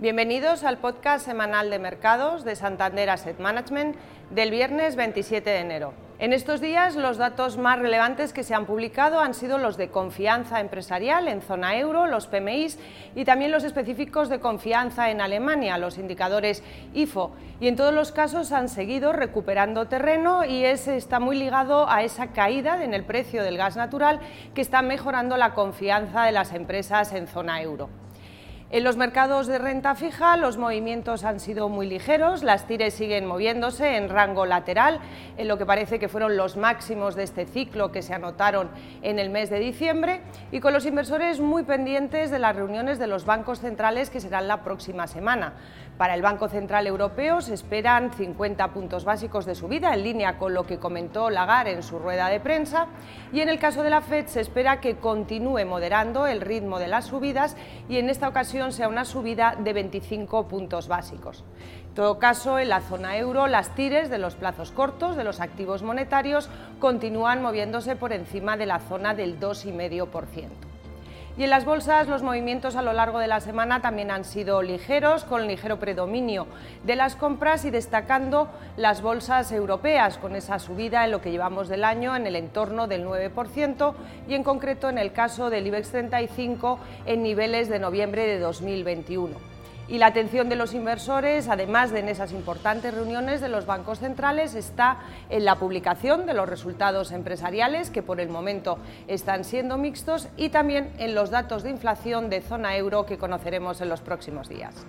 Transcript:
Bienvenidos al podcast semanal de mercados de Santander Asset Management del viernes 27 de enero. En estos días los datos más relevantes que se han publicado han sido los de confianza empresarial en zona euro, los PMIs y también los específicos de confianza en Alemania, los indicadores IFO. Y en todos los casos han seguido recuperando terreno y ese está muy ligado a esa caída en el precio del gas natural que está mejorando la confianza de las empresas en zona euro. En los mercados de renta fija los movimientos han sido muy ligeros, las tires siguen moviéndose en rango lateral, en lo que parece que fueron los máximos de este ciclo que se anotaron en el mes de diciembre, y con los inversores muy pendientes de las reuniones de los bancos centrales que serán la próxima semana. Para el Banco Central Europeo se esperan 50 puntos básicos de subida, en línea con lo que comentó Lagarde en su rueda de prensa, y en el caso de la Fed se espera que continúe moderando el ritmo de las subidas y en esta ocasión sea una subida de 25 puntos básicos. En todo caso, en la zona euro, las tires de los plazos cortos de los activos monetarios continúan moviéndose por encima de la zona del 2,5%. Y en las bolsas los movimientos a lo largo de la semana también han sido ligeros, con ligero predominio de las compras y destacando las bolsas europeas, con esa subida en lo que llevamos del año en el entorno del 9% y en concreto en el caso del IBEX 35 en niveles de noviembre de 2021 y la atención de los inversores, además de en esas importantes reuniones de los bancos centrales, está en la publicación de los resultados empresariales, que por el momento están siendo mixtos, y también en los datos de inflación de zona euro que conoceremos en los próximos días.